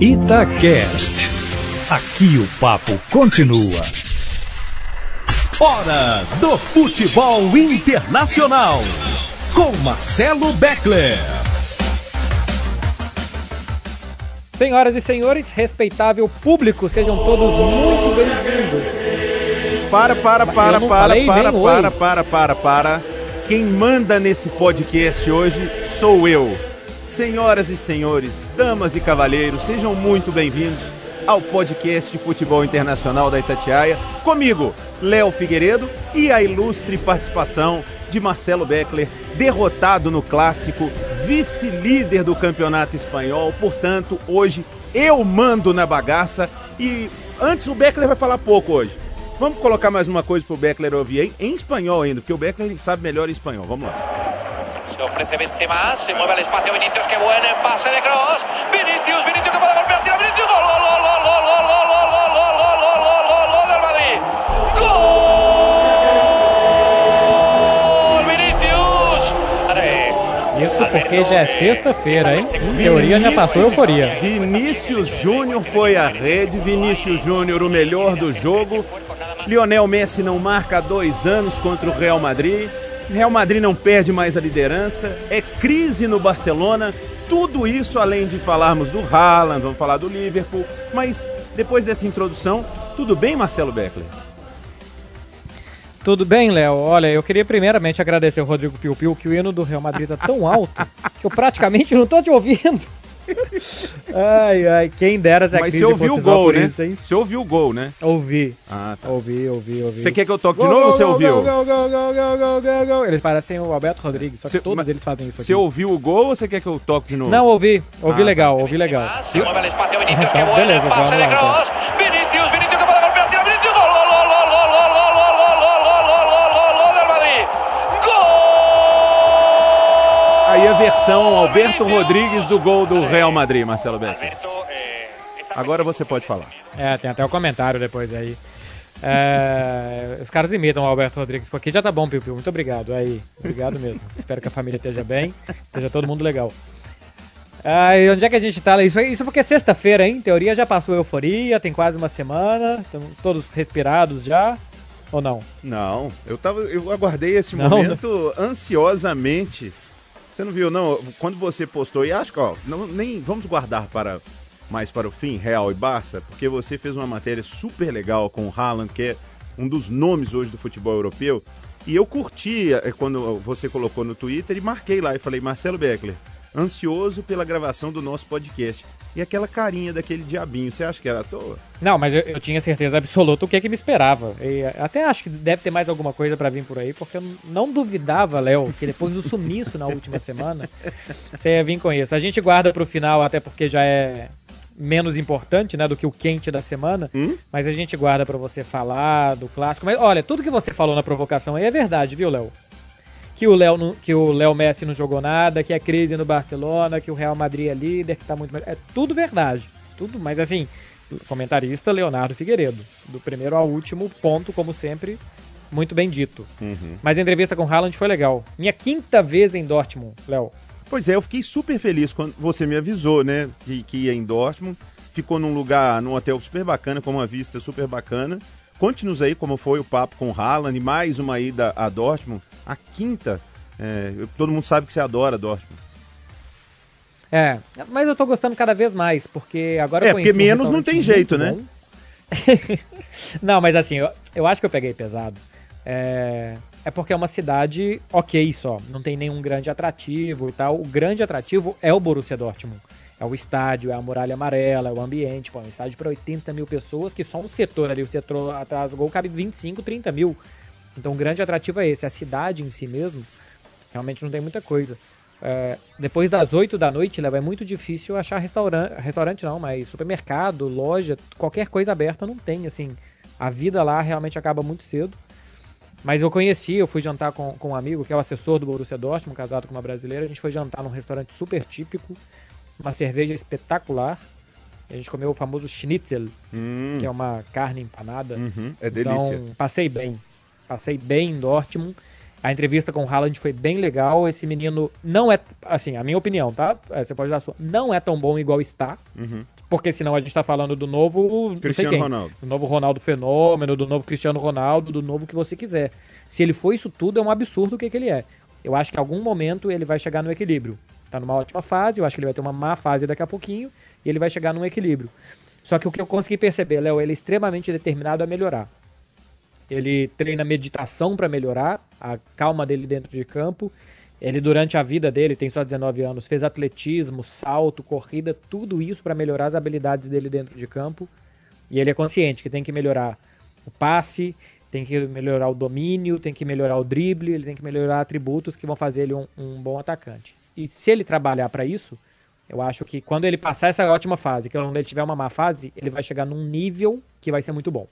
Itacast. Aqui o papo continua. Hora do futebol internacional. Com Marcelo Beckler. Senhoras e senhores, respeitável público, sejam todos muito bem-vindos. Para, para, para, para, falei para, para, oi. para, para, para. Quem manda nesse podcast hoje sou eu. Senhoras e senhores, damas e cavalheiros, sejam muito bem-vindos ao podcast de futebol internacional da Itatiaia. Comigo, Léo Figueiredo e a ilustre participação de Marcelo Beckler, derrotado no clássico, vice-líder do campeonato espanhol. Portanto, hoje eu mando na bagaça e antes o Beckler vai falar pouco hoje. Vamos colocar mais uma coisa pro Beckler ouvir em, em espanhol ainda, porque o Beckler sabe melhor espanhol. Vamos lá. Se ofrece Benzema, se mueve al espacio Vinicius, qué buen pase de Cross. Vinicius, Vinicius que puede golpear, tira Vinicius, gol, gol, gol, gol, gol, gol, gol, gol, gol, gol, gol, gol, gol, gol, gol del Madrid. Gol, Vinicius. Isso porque já é sexta-feira, hein? Em teoria já passou a euforia. Vinícius Júnior foi à rede. Vinícius Júnior, o melhor do jogo. Lionel Messi não marca há dois anos contra o Real Madrid. Real Madrid não perde mais a liderança. É crise no Barcelona. Tudo isso além de falarmos do Haaland, vamos falar do Liverpool. Mas depois dessa introdução, tudo bem, Marcelo Beckler? Tudo bem, Léo? Olha, eu queria primeiramente agradecer ao Rodrigo Piu Piu que o hino do Real Madrid tá tão alto que eu praticamente não tô te ouvindo. Ai, ai, quem dera se a Mas crise você ouviu o gol, né? Isso, hein? Você ouviu o gol, né? Ouvi, Ah, tá. ouvi, ouvi, ouvi. Você quer que eu toque de Gol, novo ou gol, você gol, ouviu? Gol, gol, gol, gol, gol, gol, gol. Eles parecem o Alberto Rodrigues, só que Cê- todos mas- eles fazem isso aqui. Você ouviu o gol ou você quer que eu toque de novo? Não, ouvi, ouvi Ah, legal, ouvi legal. Se mueve al espacio Vinicius, qué Então, buen beleza, vamos de lá, então. Versão Alberto Rodrigues do gol do Real Madrid, Marcelo eh, esa Agora você pode falar. É, tem até o comentário depois aí. É, os caras imitam o Alberto Rodrigues por aqui. Já tá bom, Piu Piu. Muito obrigado. Aí, obrigado mesmo. Espero que a família esteja bem, esteja todo mundo legal. Ah, e onde é que a gente tá? Isso, isso porque é sexta-feira, hein? Em teoria já passou a euforia, tem quase uma semana. Estamos todos respirados já. Ou não? Não, eu tava, eu aguardei esse Não, momento ansiosamente. Você não viu não? Quando você postou e acho que ó, não, nem vamos guardar para mais para o fim, Real e Barça, porque você fez uma matéria super legal com o Haaland, que é um dos nomes hoje do futebol europeu. E eu curti eh, quando você colocou no Twitter e marquei lá e falei Marcelo Beckler, ansioso pela gravação do nosso podcast. E aquela carinha daquele diabinho, você acha que era à toa? Não, mas eu, eu tinha certeza absoluta o que é que me esperava. E eh, até acho que deve ter mais alguma coisa pra vir por aí, porque eu não duvidava, Léo, que depois do sumiço na última semana, você ia vir com isso. A gente guarda pro final, até porque já é menos importante, né, do que o quente da semana, Hum? mas a gente guarda pra você falar do clássico. Mas olha, tudo que você falou na provocação aí é verdade, viu, Léo? Que o Léo não- que o Léo Messi não jogou nada, que é crise no Barcelona, que o Real Madrid é líder, que tá muito melhor. É tudo verdade. Tudo, mas assim, comentarista Leonardo Figueiredo, do primeiro ao último ponto, como sempre, muito bem dito. Uhum. Mas a entrevista com o Haaland foi legal. Minha quinta vez em Dortmund, Léo. Pois é, eu fiquei super feliz quando você me avisou, né, que, que ia em Dortmund. Ficou num lugar, num hotel super bacana, com uma vista super bacana. Conte-nos aí como foi o papo com o Haaland e mais uma ida a Dortmund. A quinta, é, eu- todo mundo sabe que você adora Dortmund. É, mas eu tô gostando cada vez mais, porque agora eu É, conheci porque um menos não tem jeito, né? não, mas assim, eu, eu acho que eu peguei pesado. É, é porque é uma cidade ok só, não tem nenhum grande atrativo e tal. O grande atrativo é o Borussia Dortmund. É o estádio, é a muralha amarela, é o ambiente. Pô, é um estádio para 80 mil pessoas, que só um setor ali, o setor atrás do gol, cabe 25, 30 mil. Então o grande atrativo é esse. A cidade em si mesmo, realmente não tem muita coisa. É, depois das 8 da noite, Léo, é muito difícil achar restaurante, restaurante não, mas supermercado, loja, qualquer coisa aberta não tem, assim. A vida lá realmente acaba muito cedo. Mas eu conheci, eu fui jantar com, com um amigo que é o assessor do Borussia Dortmund, casado com uma brasileira. A gente foi jantar num restaurante super típico, uma cerveja espetacular. A gente comeu o famoso schnitzel, Hum, que é uma carne empanada. uhum, é delícia. Então, passei bem. Passei bem em Dortmund. A entrevista com o Haaland foi bem legal. Esse menino não é, assim, a minha opinião, tá? É, Você pode dar a sua. Não é tão bom igual está. Uhum. Porque senão a gente tá falando do novo. Cristiano Ronaldo. Do novo Ronaldo Fenômeno, do novo Cristiano Ronaldo, do novo que você quiser. Se ele for isso tudo, é um absurdo o que, que ele é. Eu acho que em algum momento ele vai chegar no equilíbrio. Tá numa ótima fase, eu acho que ele vai ter uma má fase daqui a pouquinho, e ele vai chegar num equilíbrio. Só que o que eu consegui perceber, Léo, ele é extremamente determinado a melhorar. Ele treina meditação para melhorar a calma dele dentro de campo. Ele, durante a vida dele, tem só 19 anos, fez atletismo, salto, corrida, tudo isso para melhorar as habilidades dele dentro de campo. E ele é consciente que tem que melhorar o passe, tem que melhorar o domínio, tem que melhorar o drible, ele tem que melhorar atributos que vão fazer ele um, um bom atacante. E se ele trabalhar para isso, eu acho que quando ele passar essa ótima fase, que quando ele tiver uma má fase, ele vai chegar num nível que vai ser muito bom.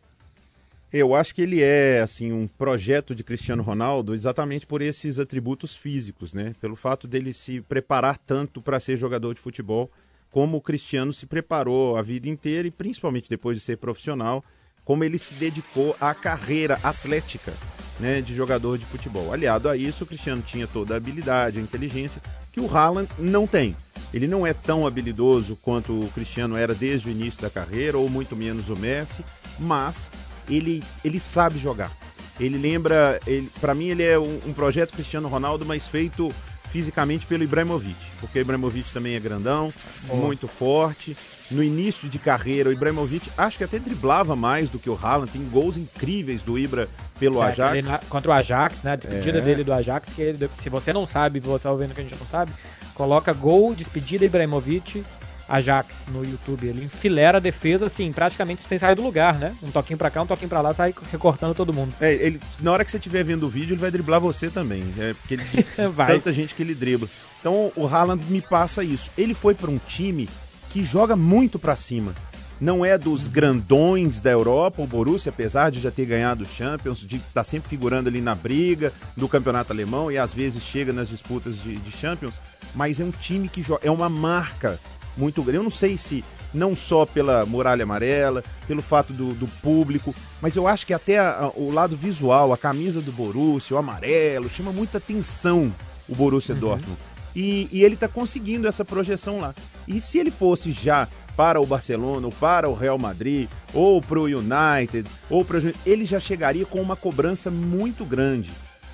Eu acho que ele é assim um projeto de Cristiano Ronaldo exatamente por esses atributos físicos, né? Pelo fato dele se preparar tanto para ser jogador de futebol, como o Cristiano se preparou a vida inteira e principalmente depois de ser profissional, como ele se dedicou à carreira atlética, né, de jogador de futebol. Aliado a isso, o Cristiano tinha toda a habilidade, a inteligência que o Haaland não tem. Ele não é tão habilidoso quanto o Cristiano era desde o início da carreira, ou muito menos o Messi, mas ele, ele sabe jogar. Ele lembra, ele, para mim ele é um, um, projeto Cristiano Ronaldo, mas feito fisicamente pelo Ibrahimovic, porque o Ibrahimovic também é grandão, oh. muito forte. No início de carreira, o Ibrahimovic acho que até driblava mais do que o Haaland, tem gols incríveis do Ibra pelo é, Ajax. Na, contra o Ajax, né? A despedida é. dele do Ajax, que ele, se você não sabe, você tá ouvindo que a gente não sabe, coloca gol, despedida Ibrahimovic, Ajax no YouTube. Ele enfilera a defesa, assim, praticamente sem sair do lugar, né? Um toquinho pra cá, um toquinho pra lá, sai recortando todo mundo. É, ele, na hora que você estiver vendo o vídeo, ele vai driblar você também. É porque ele, tanta gente que ele dribla. Então o Haaland me passa isso. Ele foi para um time que joga muito para cima. Não é dos grandões da Europa, o Borussia, apesar de já ter ganhado o Champions, de estar tá sempre figurando ali na briga do campeonato alemão e às vezes chega nas disputas de, de Champions, mas é um time que joga, é uma marca muito grande. Eu não sei se não só pela muralha amarela, pelo fato do, do público, mas eu acho que até a, a, o lado visual, a camisa do Borussia, o amarelo, chama muita atenção o Borussia uhum. Dortmund. E, e ele está conseguindo essa projeção lá. E se ele fosse já para o Barcelona, ou para o Real Madrid, ou para o United, ou para ele já chegaria com uma cobrança muito grande.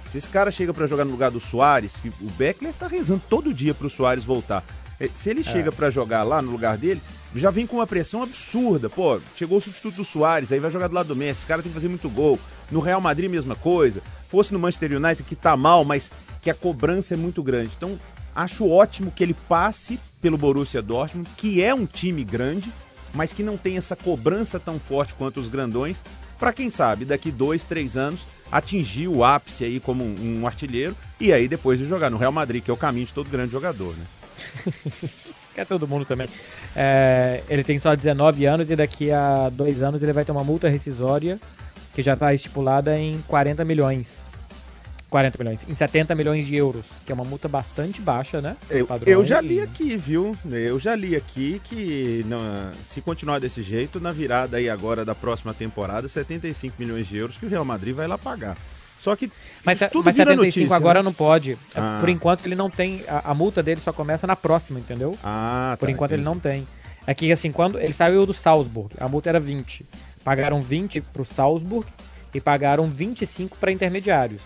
Se esse cara chega para jogar no lugar do Soares, que o Beckler tá rezando todo dia para o Soares voltar. É, se ele é. chega para jogar lá no lugar dele, já vem com uma pressão absurda. Pô, chegou o substituto do Soares, aí vai jogar do lado do Messi, esse cara tem que fazer muito gol. No Real Madrid, mesma coisa. Fosse no Manchester United, que tá mal, mas que a cobrança é muito grande. Então, acho ótimo que ele passe pelo Borussia Dortmund, que é um time grande, mas que não tem essa cobrança tão forte quanto os grandões, para quem sabe, daqui dois, três anos, atingir o ápice aí como um, um artilheiro, e aí depois de jogar no Real Madrid, que é o caminho de todo grande jogador, né? Quer todo mundo também. É, ele tem só 19 anos e daqui a dois anos ele vai ter uma multa rescisória que já está estipulada em 40 milhões. 40 milhões, em 70 milhões de euros, que é uma multa bastante baixa, né? Eu, eu já li aqui, viu? Eu já li aqui que não, se continuar desse jeito, na virada aí agora da próxima temporada, 75 milhões de euros que o Real Madrid vai lá pagar. Só que mas, tudo mas vira 75 notícia, agora né? não pode. É, ah. Por enquanto ele não tem. A, a, multa dele só começa na próxima, entendeu? Ah, tá, Por enquanto entendi. ele não tem. É que assim, quando ele saiu do Salzburg, a multa era 20. Pagaram 20 pro Salzburg e pagaram 25 para intermediários.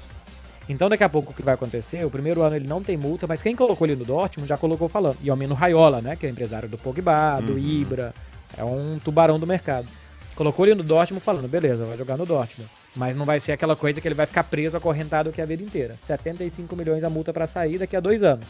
Então daqui a pouco o que vai acontecer? O primeiro ano ele não tem multa, mas quem colocou ele no Dortmund já colocou falando. E ao menos Raiola, né? Que é empresário do Pogba, do uhum. Ibra. É um tubarão do mercado. Colocou ele no Dortmund falando, beleza, vai jogar no Dortmund. Mas não vai ser aquela coisa que ele vai ficar preso, acorrentado aqui a vida inteira. 75 milhões a multa para sair daqui a dois anos.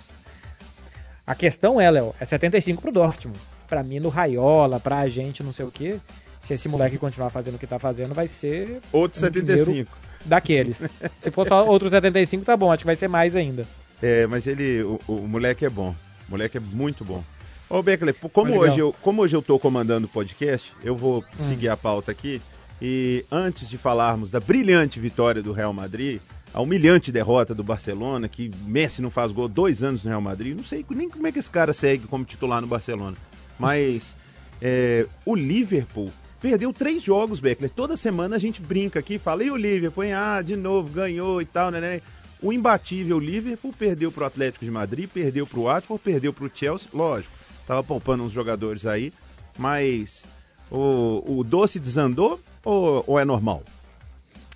A questão é, Léo, é 75 pro Dortmund. Pra mim, no Raiola, pra gente, não sei o quê, se esse moleque continuar fazendo o que tá fazendo, vai ser. Outro 75. Daqueles. se for só outro 75, tá bom, acho que vai ser mais ainda. É, mas ele. O, o moleque é bom. O moleque é muito bom. Ô, Beckley, como hoje, eu, como hoje eu tô comandando o podcast, eu vou hum. seguir a pauta aqui. E antes de falarmos da brilhante vitória do Real Madrid, a humilhante derrota do Barcelona, que Messi não faz gol dois anos no Real Madrid, não sei nem como é que esse cara segue como titular no Barcelona. Mas é, o Liverpool perdeu três jogos, Beckler. Toda semana a gente brinca aqui, fala, e o Liverpool, hein? ah, de novo, ganhou e tal, né, né? O imbatível Liverpool perdeu para o Atlético de Madrid, perdeu para o Watford, perdeu para o Chelsea, lógico, tava poupando uns jogadores aí, mas o, o doce desandou ou, ou é normal?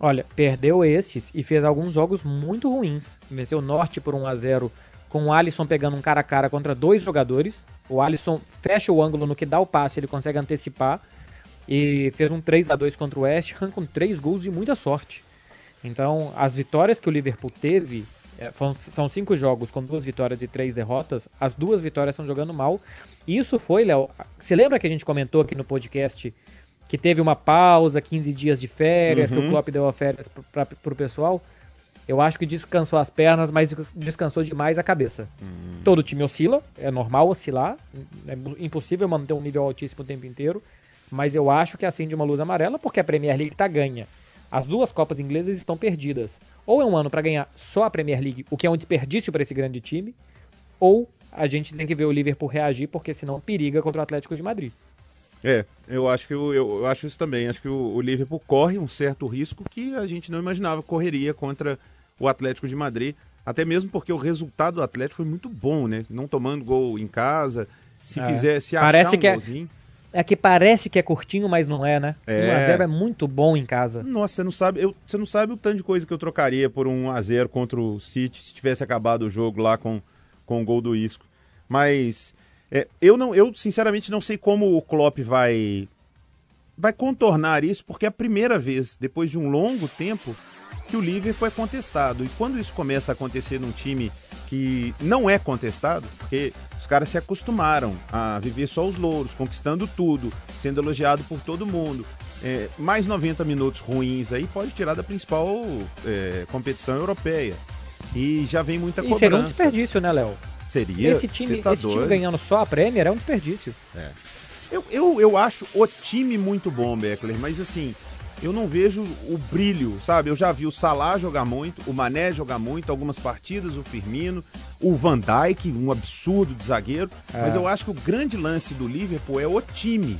Olha, perdeu esses e fez alguns jogos muito ruins. Venceu o Norte por 1 a 0 com o Alisson pegando um cara a cara contra dois jogadores. O Alisson fecha o ângulo no que dá o passe, ele consegue antecipar. E fez um 3 a 2 contra o West Ham com três gols de muita sorte. Então, as vitórias que o Liverpool teve, é, são cinco jogos com duas vitórias e três derrotas. As duas vitórias estão jogando mal. Isso foi, Léo. Você lembra que a gente comentou aqui no podcast que teve uma pausa, 15 dias de férias, uhum. que o uhum. Klopp deu a férias para o pessoal? Eu acho que descansou as pernas, mas descansou demais a cabeça. Uhum. Todo time oscila, é normal oscilar, é impossível manter um nível altíssimo o tempo inteiro, mas eu acho que acende uma luz amarela porque a Premier League está ganha. As duas Copas inglesas estão perdidas. Ou é um ano para ganhar só a Premier League, o que é um desperdício para esse grande time, ou a gente tem que ver o Liverpool reagir, porque senão periga contra o Atlético de Madrid. É, eu acho que eu, eu, eu acho isso também. Acho que o, o, Liverpool corre um certo risco que a gente não imaginava correria contra o Atlético de Madrid. Até mesmo porque o resultado do Atlético foi muito bom, né? Não tomando gol em casa. Se é. fizer, se achar Parece um que é golzinho... é, é que parece que é curtinho, mas não é, né? É. 1x0 é muito bom em casa. Nossa, você não sabe, eu, você não sabe o tanto de coisa que eu trocaria por um 1x0 contra o City se tivesse acabado o jogo lá com, com o gol do Isco. Mas é, eu não, eu sinceramente não sei como o Klopp vai vai contornar isso, porque é a primeira vez depois de um longo tempo que o Liverpool é contestado. E quando isso começa a acontecer num time que não é contestado, porque os caras se acostumaram a viver só os louros, conquistando tudo, sendo elogiado por todo mundo. É, mais 90 minutos ruins aí pode tirar da principal é, competição europeia. E já vem muita cobrança. E seria um desperdício, né, Léo? Seria. Esse time, tá esse time ganhando só a Premier é um desperdício. É. Eu, eu, eu acho o time muito bom, Beckler, mas assim, eu não vejo o brilho, sabe? Eu já vi o Salah jogar muito, o Mané jogar muito, algumas partidas, o Firmino, o Van Dijk, um absurdo de zagueiro, é. mas eu acho que o grande lance do Liverpool é o time.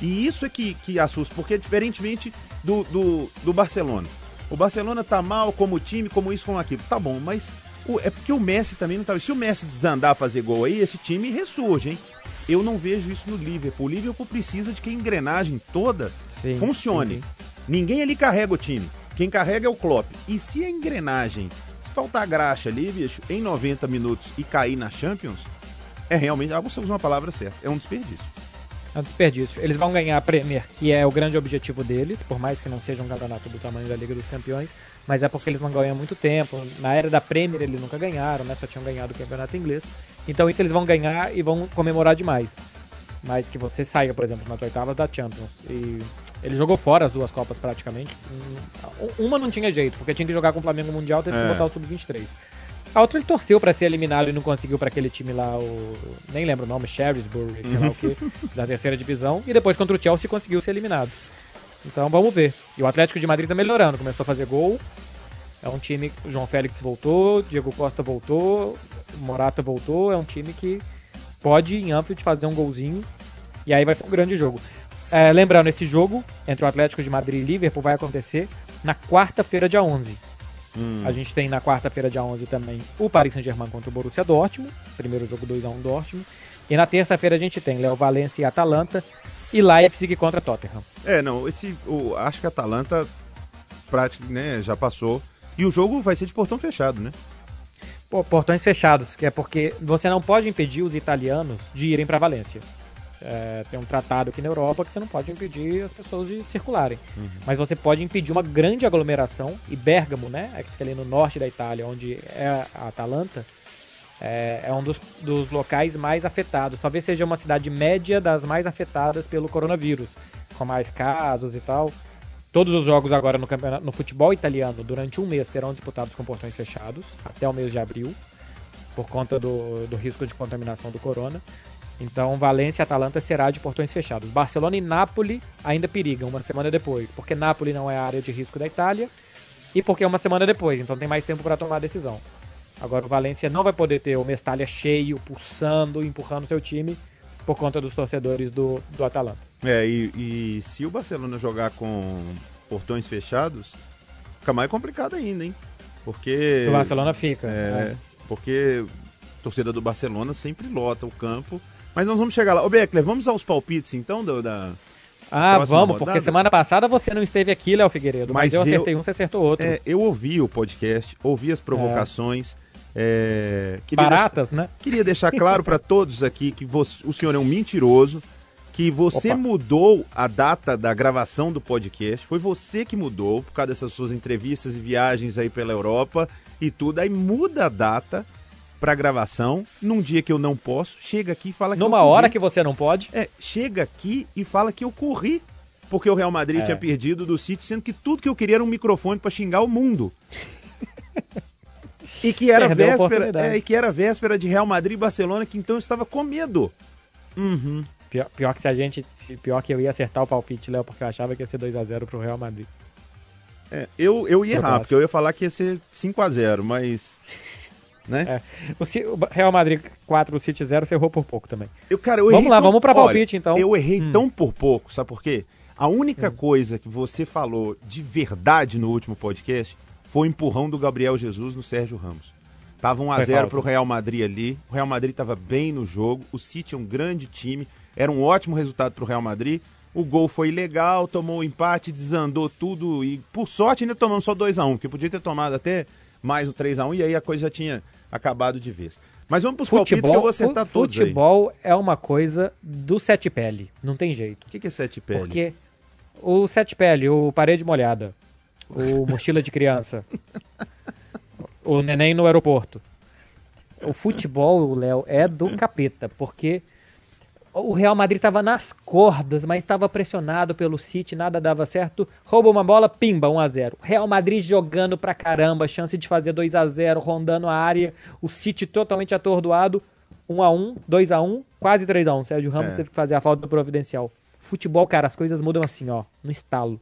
E isso é que, que assusta, porque diferentemente do, do, do Barcelona. O Barcelona tá mal como time, como isso, como aquilo. Tá bom, mas é porque o Messi também não tá. Se o Messi desandar a fazer gol aí, esse time ressurge, hein? Eu não vejo isso no Liverpool. O Liverpool precisa de que a engrenagem toda sim, funcione. Sim, sim. Ninguém ali carrega o time. Quem carrega é o Klopp. E se a engrenagem, se faltar graxa ali, bicho, em 90 minutos e cair na Champions, é realmente, ah, você usa uma palavra certa, é um desperdício. É um desperdício. Eles vão ganhar a Premier, que é o grande objetivo deles, por mais que não seja um campeonato do tamanho da Liga dos Campeões mas é porque eles não ganham muito tempo. Na era da Premier eles nunca ganharam, né? Só tinham ganhado o campeonato inglês. Então isso eles vão ganhar e vão comemorar demais. Mas que você saia, por exemplo, nas oitavas da Champions. E ele jogou fora as duas Copas praticamente. Uma não tinha jeito, porque tinha que jogar com o Flamengo Mundial, teve é. que botar o Sub-23. A outra ele torceu para ser eliminado e não conseguiu para aquele time lá, o. Nem lembro o nome, Shrewsbury, sei lá o que, da terceira divisão. E depois contra o Chelsea conseguiu ser eliminado. Então vamos ver. E o Atlético de Madrid tá melhorando, começou a fazer gol. É um time, o João Félix voltou, Diego Costa voltou, Morata voltou, é um time que pode em Anfield fazer um golzinho e aí vai ser um grande jogo. É, lembrando, esse jogo entre o Atlético de Madrid e Liverpool vai acontecer na quarta-feira, dia 11. Hum. A gente tem na quarta-feira, dia 11 também o Paris Saint-Germain contra o Borussia Dortmund, primeiro jogo 2x1 Dortmund. E na terça-feira a gente tem Léo Valência e Atalanta e Leipzig contra Tottenham. É, não, esse, o, acho que a Atalanta prática, né, já passou. E o jogo vai ser de portão fechado, né? Pô, portões fechados, que é porque você não pode impedir os italianos de irem para Valência. É, tem um tratado aqui na Europa que você não pode impedir as pessoas de circularem. Uhum. Mas você pode impedir uma grande aglomeração, e Bergamo, né, é que fica ali no norte da Itália, onde é a Atalanta, é, é um dos, dos, locais mais afetados. Talvez seja uma cidade média das mais afetadas pelo coronavírus, com mais casos e tal. Todos os jogos agora no, campeonato, no futebol italiano durante um mês serão disputados com portões fechados, até o mês de abril, por conta do, do risco de contaminação do corona. Então, Valência e Atalanta será de portões fechados. Barcelona e Nápoles ainda perigam uma semana depois, porque Nápoles não é a área de risco da Itália e porque é uma semana depois, então tem mais tempo para tomar a decisão. Agora o Valência não vai poder ter o Mestalha cheio, pulsando, empurrando seu time por conta dos torcedores do, do Atalanta. É, e, e se o Barcelona jogar com portões fechados, fica mais complicado ainda, hein? Porque. O Barcelona fica. É, é. Porque a torcida do Barcelona sempre lota o campo, Mas nós vamos chegar lá. Ô, Beckler, vamos aos palpites então do, da. Ah, vamos, rodada? porque semana passada você não esteve aqui, Léo Figueiredo. Mas, Mas eu eu- acertei um, você acertou outro. É, eu ouvi o podcast, ouvi as provocações. é, queria Baratas, né? deixar- queria deixar claro para todos aqui que você- o senhor é um mentiroso, que você Opa. mudou a data da gravação do podcast. Foi você que mudou por causa dessas suas entrevistas e viagens aí pela Europa e tudo. Aí muda a data pra gravação num dia que eu não posso. Chega aqui e fala que Numa hora que você não pode. É, chega aqui e fala que eu corri. Porque o Real Madrid É. tinha perdido do City, sendo que tudo que eu queria era um microfone pra xingar o mundo. E que era Perdeu véspera, é, e que era véspera de Real Madrid e Barcelona, que então estava com medo. Uhum. Pior, pior que se a gente. Pior que eu ia acertar o palpite, Léo, porque eu achava que ia ser 2x0 pro Real Madrid. É, eu, eu ia errar, porque eu ia falar que ia ser 5 a 0 mas. Né? É. O, Real Madrid 4, o City 0, você errou por pouco também. Eu, cara, eu Vamos lá, tão- vamos pra Olha, palpite, então. Eu errei Hum. tão por pouco, sabe por quê? A única coisa que você falou de verdade no último podcast foi o empurrão do Gabriel Jesus no Sérgio Ramos. Tava 1 a Foi 0 falta. pro Real Madrid ali. O Real Madrid tava bem no jogo. O City é um grande time. Era um ótimo resultado pro Real Madrid. O gol foi legal, tomou o empate, desandou tudo e por sorte ainda tomamos só 2 a 1, porque podia ter tomado até mais o 3 a 1 e aí a coisa já tinha acabado de vez. Mas vamos pros palpites que eu vou acertar fu- todos futebol é uma coisa do sete pele. Não tem jeito. O que, que é sete pele? Porque o sete pele, o parede molhada, o mochila de criança, o neném no aeroporto. O futebol, Léo, é do capeta, porque o Real Madrid estava nas cordas, mas estava pressionado pelo City, nada dava certo. Rouba uma bola, pimba, 1 a 0. Real Madrid jogando pra caramba, chance de fazer 2 a 0, rondando a área. O City totalmente atordoado. 1 a 1, 2 a 1, quase 3 a 1. Sérgio Ramos É. teve que fazer a falta providencial. Futebol, cara, as coisas mudam assim, ó, no estalo.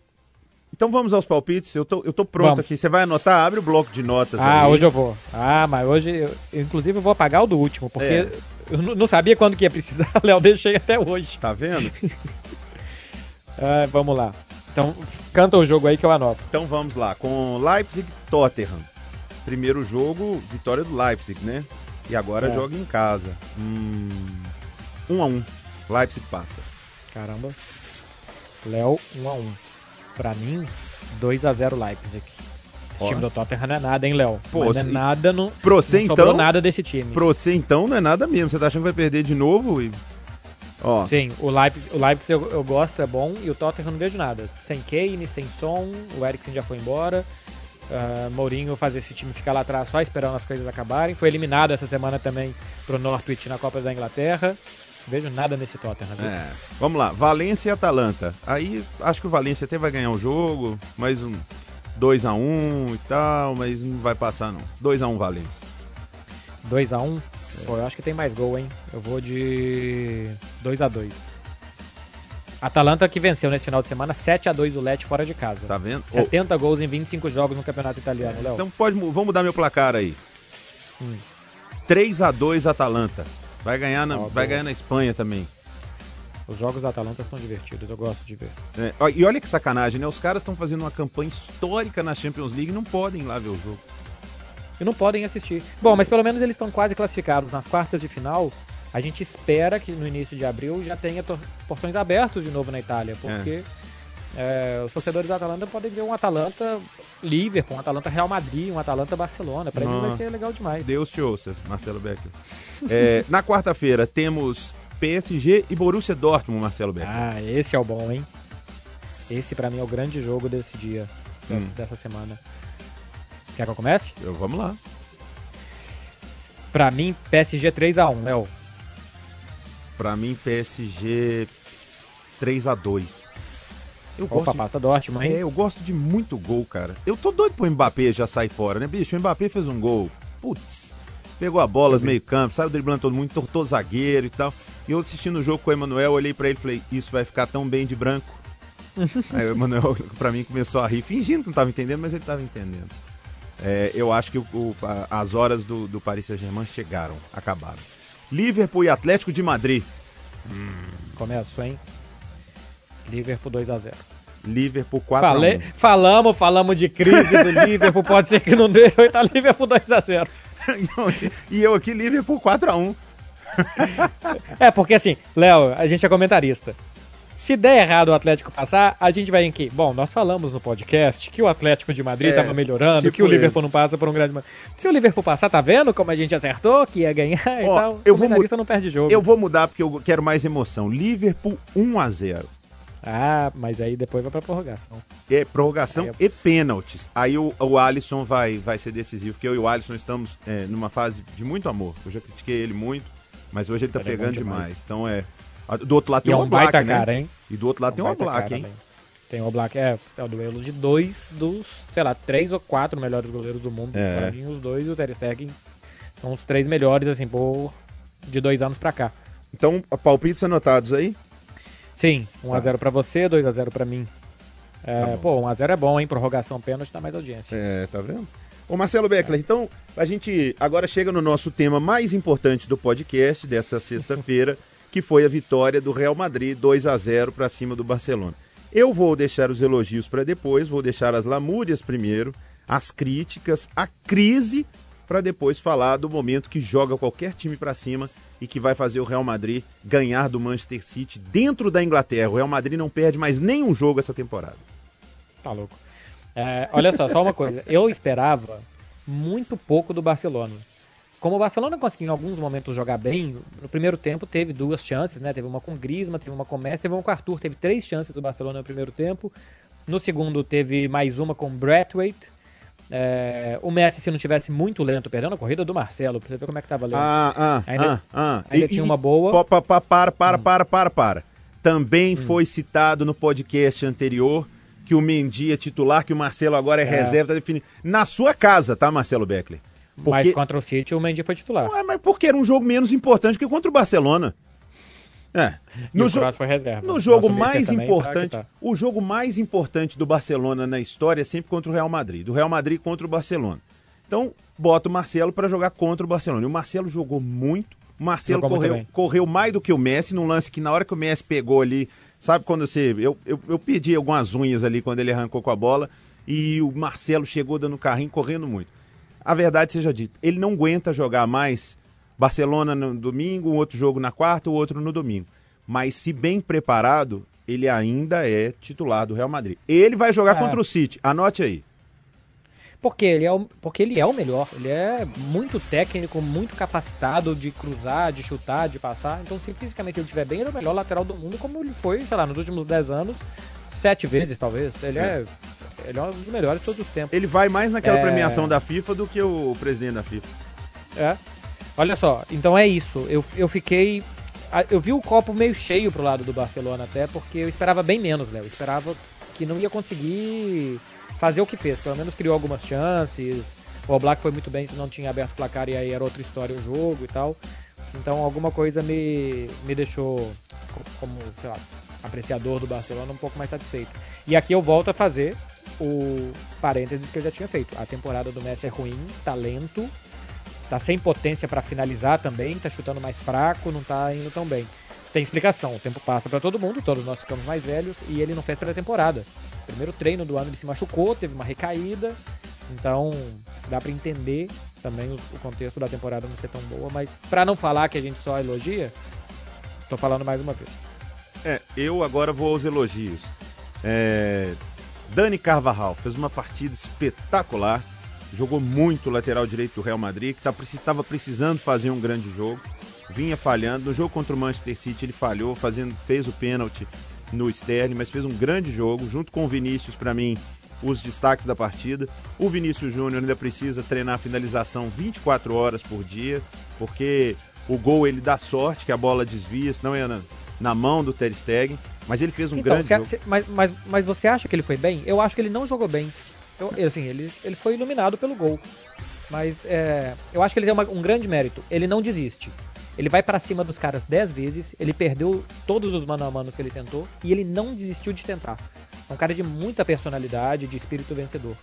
Então vamos aos palpites. Eu tô, eu tô pronto Vamos. aqui. Você vai anotar? Abre o bloco de notas Ah, aí. hoje eu vou. Ah, mas hoje, eu, inclusive, eu vou apagar o do último, porque É. eu não sabia quando que ia precisar, Léo, deixei até hoje. Tá vendo? Ah, vamos lá. Então, canta o jogo aí que eu anoto. então vamos lá. Com Leipzig Tottenham. Primeiro jogo, vitória do Leipzig, né? E agora É. joga em casa. Hum, um a um. Leipzig passa. Caramba. Léo, 1 a 1 Pra mim, 2 a 0 Leipzig. Esse time do Nossa. Tottenham não é nada, hein, Léo? Pô, não é se- nada, não, Pra você, não então, nada desse time. pra você então não é nada mesmo. Você tá achando que vai perder de novo? E... Ó, Sim, o Leipzig, o Leipzig eu, eu gosto, é bom, e o Tottenham eu não vejo nada. Sem Kane, sem Son, o Eriksen já foi embora. Ah, Mourinho faz esse time ficar lá atrás só esperando as coisas acabarem. Foi eliminado essa semana também pro Norwich na Copa da Inglaterra. Vejo nada nesse Tottenham. viu? É. Vamos lá, Valência e Atalanta. Aí acho que o Valência até vai ganhar o jogo, mais um 2 a 1 e tal, mas não vai passar não. 2 a 1 Valência. 2x1. Pô, eu acho que tem mais gol, hein? Eu vou de 2x2. Atalanta que venceu nesse final de semana 7x2 o Lecce fora de casa. Tá vendo? 70 gols em 25 jogos no Campeonato Italiano, Léo. Então pode, vamos mudar meu placar aí. Hum. 3 a 2 Atalanta. Vai ganhar na, vai ganhar na Espanha também. Os jogos da Atalanta são divertidos, eu gosto de ver. É, ó, e olha que sacanagem, né? Os caras estão fazendo uma campanha histórica na Champions League e não podem ir lá ver o jogo. E não podem assistir. Bom, mas pelo menos eles estão quase classificados nas quartas de final. A gente espera que no início de abril já tenha portões abertos de novo na Itália, porque é, os torcedores da Atalanta podem ver um Atalanta Liverpool, um Atalanta Real Madrid, um Atalanta Barcelona. Pra mim vai ser legal demais. Deus te ouça, Marcelo Becker. É, na quarta-feira temos PSG e Borussia Dortmund, Marcelo Becker. Ah, esse é o bom, hein? Esse pra mim é o grande jogo desse dia, dessa, Hum. dessa semana. Quer que eu comece? Eu- vamos lá. Pra mim, PSG 3x1, Léo. Pra mim, PSG 3 a 2 Eu Opa, gosto, de, passa hein? é, eu gosto de muito gol, cara. Eu tô doido pro Mbappé já sair fora, né, bicho? O Mbappé fez um gol. Putz, pegou a bola do meio campo, saiu driblando todo mundo, tortou zagueiro e tal. E eu assistindo o jogo com o Emanuel, olhei pra ele e falei, isso vai ficar tão bem de branco. Aí o Emanuel, pra mim, começou a rir, fingindo que não tava entendendo, mas ele tava entendendo. É, eu acho que o- o- a- as horas do, do Paris Saint-Germain chegaram, acabaram. Liverpool e Atlético de Madrid. Começo, hein? Liverpool 2x0. Liverpool 4 Falei, a 1. falamos, falamos de crise do Liverpool, pode ser que não deu, e tá Liverpool 2x0. e eu aqui, Liverpool 4x1. é, porque assim, Léo, a gente é comentarista. Se der errado o Atlético passar, a gente vai em que? Bom, nós falamos no podcast que o Atlético de Madrid estava É, melhorando, tipo que o Liverpool isso. não passa por um grande. Se o Liverpool passar, tá vendo como a gente acertou que ia ganhar e Ó, tal? eu o vou comentarista não perde jogo. Eu vou mudar porque eu quero mais emoção. Liverpool 1 a 0 Ah, mas aí depois vai pra prorrogação. É prorrogação eu- e pênaltis. Aí o, o Alisson vai, vai ser decisivo, porque eu e o Alisson estamos é, numa fase de muito amor. Eu já critiquei ele muito, mas hoje ele tá Ele é pegando demais. demais. Então é. Do outro lado tem é o um Black, baita né? cara, hein? E do outro lado tem o baita Black, hein? velho. Tem o Black, é, é o duelo de dois dos, sei lá, três ou quatro melhores goleiros do mundo. É. Mim, os dois e o Ter Stegen são os três melhores, assim, por, de dois anos pra cá. Então, palpites anotados aí. Sim, 1x0 Tá. pra você, 2x0 pra mim. É, Tá pô, 1x0 é bom, hein? Prorrogação pênalti dá mais audiência. É, tá vendo? Ô Marcelo Beckler, então a gente agora chega no nosso tema mais importante do podcast dessa sexta-feira, que foi a vitória do Real Madrid 2 a 0 para cima do Barcelona. Eu vou deixar os elogios para depois, vou deixar as lamúrias primeiro, as críticas, a crise para depois falar do momento que joga qualquer time para cima e que vai fazer o Real Madrid ganhar do Manchester City dentro da Inglaterra. O Real Madrid não perde mais nenhum jogo essa temporada. Tá louco. É, olha só, só uma coisa. Eu esperava muito pouco do Barcelona. Como o Barcelona conseguiu em alguns momentos jogar bem, no primeiro tempo teve duas chances, né? Teve uma com Griezmann, teve uma com Messi, teve uma com Arthur. Teve três chances do Barcelona no primeiro tempo. No segundo teve mais uma com Braithwaite. É, o Messi, se não tivesse muito lento, perdendo a corrida do Marcelo, pra você ver como é que tava lento. Ah, ah, Ainda- ah, ah. ainda tinha uma boa. Hum. Pa, pa, pa, para, para, para, para, para. Também foi citado no podcast anterior que o Mendy é titular, que o Marcelo agora é, reserva, tá definido. Na sua casa, tá, Marcelo Beckler? Porque... Mas contra o City, o Mendy foi titular. Ué, mas porque era um jogo menos importante que contra o Barcelona. É. O Kroos foi reserva. No jogo Nosso mais também, importante, tá tá. o jogo mais importante do Barcelona na história é sempre contra o Real Madrid, do Real Madrid contra o Barcelona. Então, bota o Marcelo para jogar contra o Barcelona. E o Marcelo jogou muito. O Marcelo Jogou correu, correu mais do que o Messi num lance que na hora que o Messi pegou ali, sabe quando você, eu, eu, eu pedi algumas unhas ali quando ele arrancou com a bola e o Marcelo chegou dando carrinho correndo muito. A verdade seja dita, ele não aguenta jogar mais Barcelona no domingo, um outro jogo na quarta, o outro no domingo. Mas se bem preparado, ele ainda é titular do Real Madrid. Ele vai jogar É. contra o City. Anote aí. Porque ele, é o, porque ele é o melhor. Ele é muito técnico, muito capacitado de cruzar, de chutar, de passar. Então, se fisicamente ele estiver bem, ele é o melhor lateral do mundo, como ele foi, sei lá, nos últimos 10 anos, sete vezes, talvez. Ele é, ele é um dos melhores de todos os tempos. Ele vai mais naquela É. premiação da FIFA do que o presidente da FIFA. É. Olha só, então é isso. Eu, eu fiquei. Eu vi o copo meio cheio pro lado do Barcelona até, porque eu esperava bem menos, Léo. Eu esperava que não ia conseguir fazer o que fez. Pelo menos criou algumas chances. O Black foi muito bem, se não tinha aberto o placar e aí era outra história o jogo e tal. Então alguma coisa me, me deixou, co- como, sei lá, apreciador do Barcelona, um pouco mais satisfeito. E aqui eu volto a fazer o parênteses que eu já tinha feito. A temporada do Messi é ruim, tá lento, tá sem potência pra finalizar também, tá chutando mais fraco, não tá indo tão bem. Tem explicação, o tempo passa pra todo mundo, todos nós ficamos mais velhos e ele não fez pré-temporada. Primeiro treino do ano ele se machucou, teve uma recaída, então dá pra entender também o, contexto da temporada não ser tão boa, mas pra não falar que a gente só elogia, tô falando mais uma vez. É, eu agora vou aos elogios. É, Dani Carvajal fez uma partida espetacular. Jogou muito o lateral direito do Real Madrid, que estava precisando fazer um grande jogo. Vinha falhando. No jogo contra o Manchester City ele falhou, fazendo, fez o pênalti no Sterling, mas fez um grande jogo. Junto com o Vinícius, para mim, os destaques da partida. O Vinícius Júnior ainda precisa treinar a finalização 24 horas por dia, porque o gol ele dá sorte, que a bola desvia, senão é na, na mão do Ter Stegen. Mas ele fez um Então, grande cê- jogo. cê- mas, mas, mas você acha que ele foi bem? Eu acho que ele não jogou bem. Eu, assim, ele, ele foi iluminado pelo gol. Mas é, eu acho que ele tem uma- um grande mérito. Ele não desiste. Ele vai pra cima dos caras 10 vezes, ele perdeu todos os mano a mano que ele tentou e ele não desistiu de tentar. É um cara de muita personalidade, de espírito vencedor.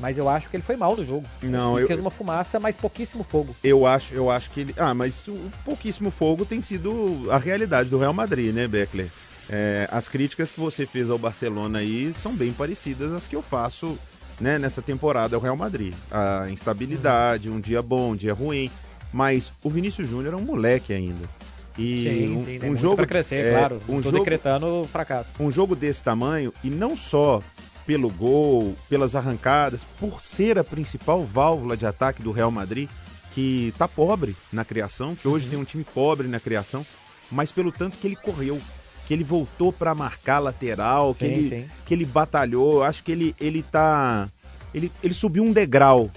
Mas eu acho que ele foi mal no jogo. Não, ele eu- fez uma fumaça, mas pouquíssimo fogo. Eu acho, eu acho que ele. Ah, mas o pouquíssimo fogo tem sido a realidade do Real Madrid, né, Beckler? É, as críticas que você fez ao Barcelona aí são bem parecidas às que eu faço né, nessa temporada ao Real Madrid. A instabilidade, um dia bom, um dia ruim. Mas o Vinícius Júnior é um moleque ainda. E sim, um, sim, um jogo pra crescer, é, claro. um não tô jogo, decretando fracasso. um jogo desse tamanho e não só pelo gol, pelas arrancadas, por ser a principal válvula de ataque do Real Madrid, que tá pobre na criação, que Uhum. hoje tem um time pobre na criação, mas pelo tanto que ele correu, que ele voltou para marcar lateral, que Sim, ele sim. que ele batalhou, eu acho que ele ele tá ele, ele subiu um degrau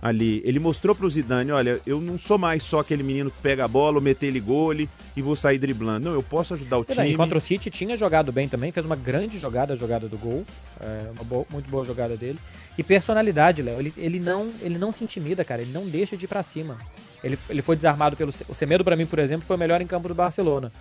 ali. Ele mostrou pro Zidane, olha, eu não sou mais só aquele menino que pega a bola, meter ele gole e vou sair driblando. Não, eu posso ajudar o daí, time. contra o City tinha jogado bem também, fez uma grande jogada, a jogada do gol. É, uma boa- muito boa jogada dele. E personalidade, Léo. Ele, ele, não, ele não se intimida, cara. Ele não deixa de ir pra cima. Ele, ele foi desarmado pelo. O Semedo, pra mim, por exemplo, foi o melhor em campo do Barcelona.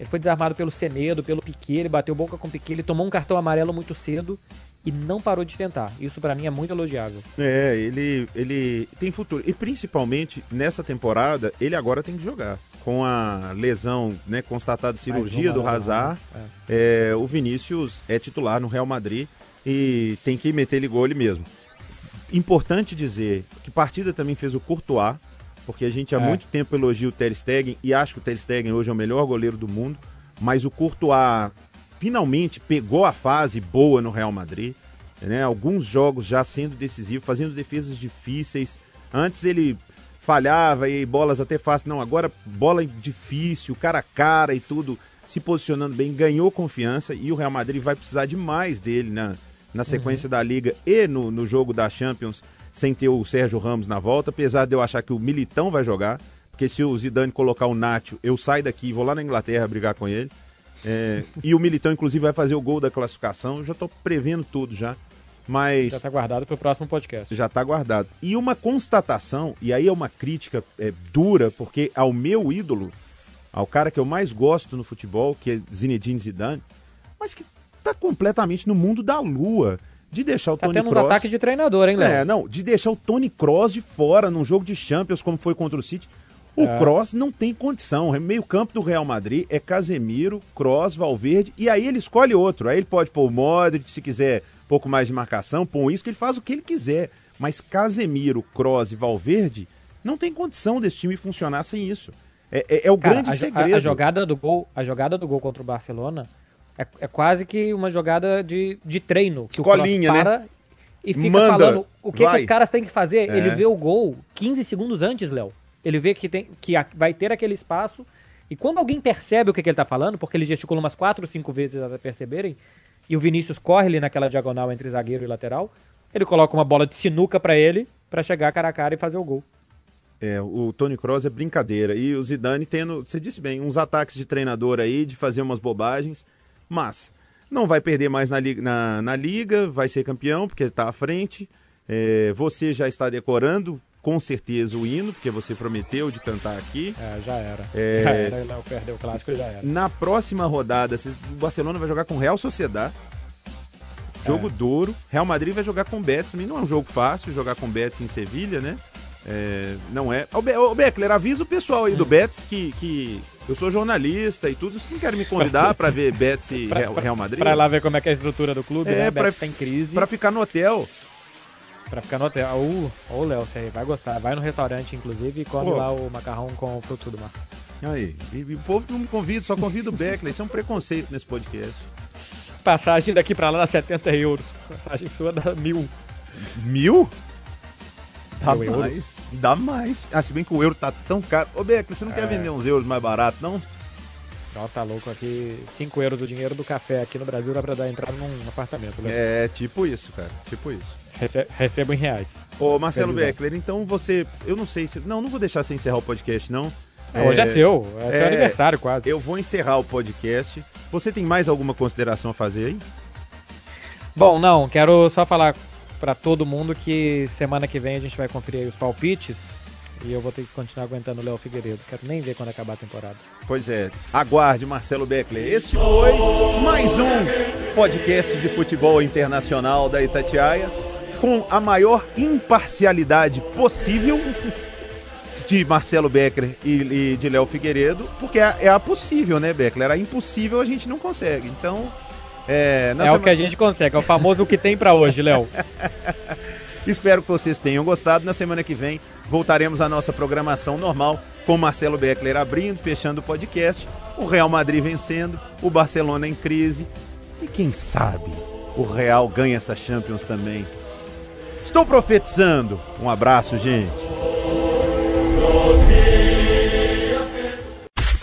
Ele foi desarmado pelo Semedo, pelo Piquet, ele bateu boca com o Piquet, ele tomou um cartão amarelo muito cedo e não parou de tentar. Isso pra mim é muito elogiável. É, ele, ele tem futuro. E principalmente nessa temporada, ele agora tem que jogar. Com a lesão, né, constatada cirurgia do Hazard, né? é, o Vinícius é titular no Real Madrid e tem que meter ele gol ele mesmo. Importante dizer que partida também fez o Courtois, porque a gente há É. muito tempo elogia o Ter Stegen e acho que o Ter Stegen hoje é o melhor goleiro do mundo, mas o Courtois finalmente pegou a fase boa no Real Madrid, né? Alguns jogos já sendo decisivo, fazendo defesas difíceis. Antes ele falhava e bolas até fáceis, não, agora bola difícil, cara a cara e tudo, se posicionando bem, ganhou confiança e o Real Madrid vai precisar demais dele na, na sequência da Liga e no, no jogo da Champions, sem ter o Sérgio Ramos na volta, apesar de eu achar que o Militão vai jogar, porque se o Zidane colocar o Nacho, eu saio daqui e vou lá na Inglaterra brigar com ele. É, e o Militão, inclusive, vai fazer o gol da classificação. Eu já tô prevendo tudo já. Mas Já tá guardado pro próximo podcast. já tá guardado. E uma constatação, e aí é uma crítica é, dura, porque ao meu ídolo, ao cara que eu mais gosto no futebol, que é Zinedine Zidane, mas que tá completamente no mundo da lua, de deixar o Tá Tony tendo uns Kroos... ataques de treinador, hein, Léo? É, não, de deixar o Tony Cross de fora num jogo de Champions, como foi contra o City. O É. Cross não tem condição. O meio campo do Real Madrid é Casemiro, Cross, Valverde, e aí ele escolhe outro. Aí ele pode pôr o Modric, se quiser um pouco mais de marcação, põe o isco, ele faz o que ele quiser. Mas Casemiro, Cross e Valverde não tem condição desse time funcionar sem isso. É, é- é o Cara, grande a, jo- a- segredo. a jogada do gol, a jogada do gol contra o Barcelona é, é quase que uma jogada de, de treino. Que Escolinha, o né? Para e fica Manda, falando o que, que os caras têm que fazer. É. Ele vê o gol 15 segundos antes, Léo. Ele vê que, tem, que vai ter aquele espaço. E quando alguém percebe o que, que ele tá falando, porque ele gesticula umas 4 ou 5 vezes até perceberem, e o Vinícius corre ali naquela diagonal entre zagueiro e lateral, ele coloca uma bola de sinuca pra ele, pra chegar cara a cara e fazer o gol. É, o Tony Kroos é brincadeira. E o Zidane tendo, você disse bem, uns ataques de treinador aí, de fazer umas bobagens. Mas não vai perder mais na liga, na, na liga vai ser campeão, porque está à frente. É, você já está decorando, com certeza, o hino, porque você prometeu de cantar aqui. É, já era. É. Já era, Léo perdeu o clássico, já era. Na próxima rodada, o Barcelona vai jogar com o Real Sociedad. Jogo É. duro. Real Madrid vai jogar com o Betis também. Não é um jogo fácil jogar com o Betis em Sevilha, né? É, não é. Ô, Be Beckler, avisa o pessoal aí do Betis que, que eu sou jornalista e tudo. Vocês não querem me convidar para ver Betis e Real, Real Madrid? Pra ir lá ver como é que é a estrutura do clube, É, né? pra- Betis tá em crise. Pra ficar no hotel. Pra ficar no hotel. Ô, ô Léo, você vai gostar. Vai no restaurante, inclusive, e come Pô. lá o macarrão com fruto do mar. Aí, e, e o povo não me convida, só convida o Beckler. Isso é um preconceito nesse podcast. Passagem daqui pra lá dá 70 euros. Passagem sua dá mil. Mil? Dá Mil euros? mais. Dá mais. Ah, se bem que o euro tá tão caro. Ô, Beckler, você não quer É. vender uns euros mais baratos, não? Ó, tá louco aqui. 5 euros o dinheiro do café aqui no Brasil dá pra dar entrar num apartamento. Léo. É, tipo isso, cara. Tipo isso. Rece- recebo em reais. Ô, Marcelo. Beckler, então você. Eu não sei se. Não, não vou deixar você encerrar o podcast, não. É, Hoje é seu. É, seu é, aniversário quase. Eu vou encerrar o podcast. Você tem mais alguma consideração a fazer aí? Bom, não, quero só falar pra todo mundo que semana que vem a gente vai conferir os palpites. E eu vou ter que continuar aguentando o Léo Figueiredo. Quero nem ver quando acabar a temporada. Pois é, aguarde Marcelo Beckler. Este foi mais um podcast de futebol internacional da Itatiaia, com a maior imparcialidade possível de Marcelo Beckler e, e de Léo Figueiredo, porque é, é a possível, né, Beckler? A impossível a gente não consegue. Então, é, é o sema- que a gente consegue, é o famoso o que tem pra hoje, Léo. Espero que vocês tenham gostado. Na semana que vem voltaremos à nossa programação normal, com Marcelo Beckler abrindo, fechando o podcast, o Real Madrid vencendo, o Barcelona em crise e quem sabe o Real ganha essa Champions também. Estou profetizando. Um abraço, gente.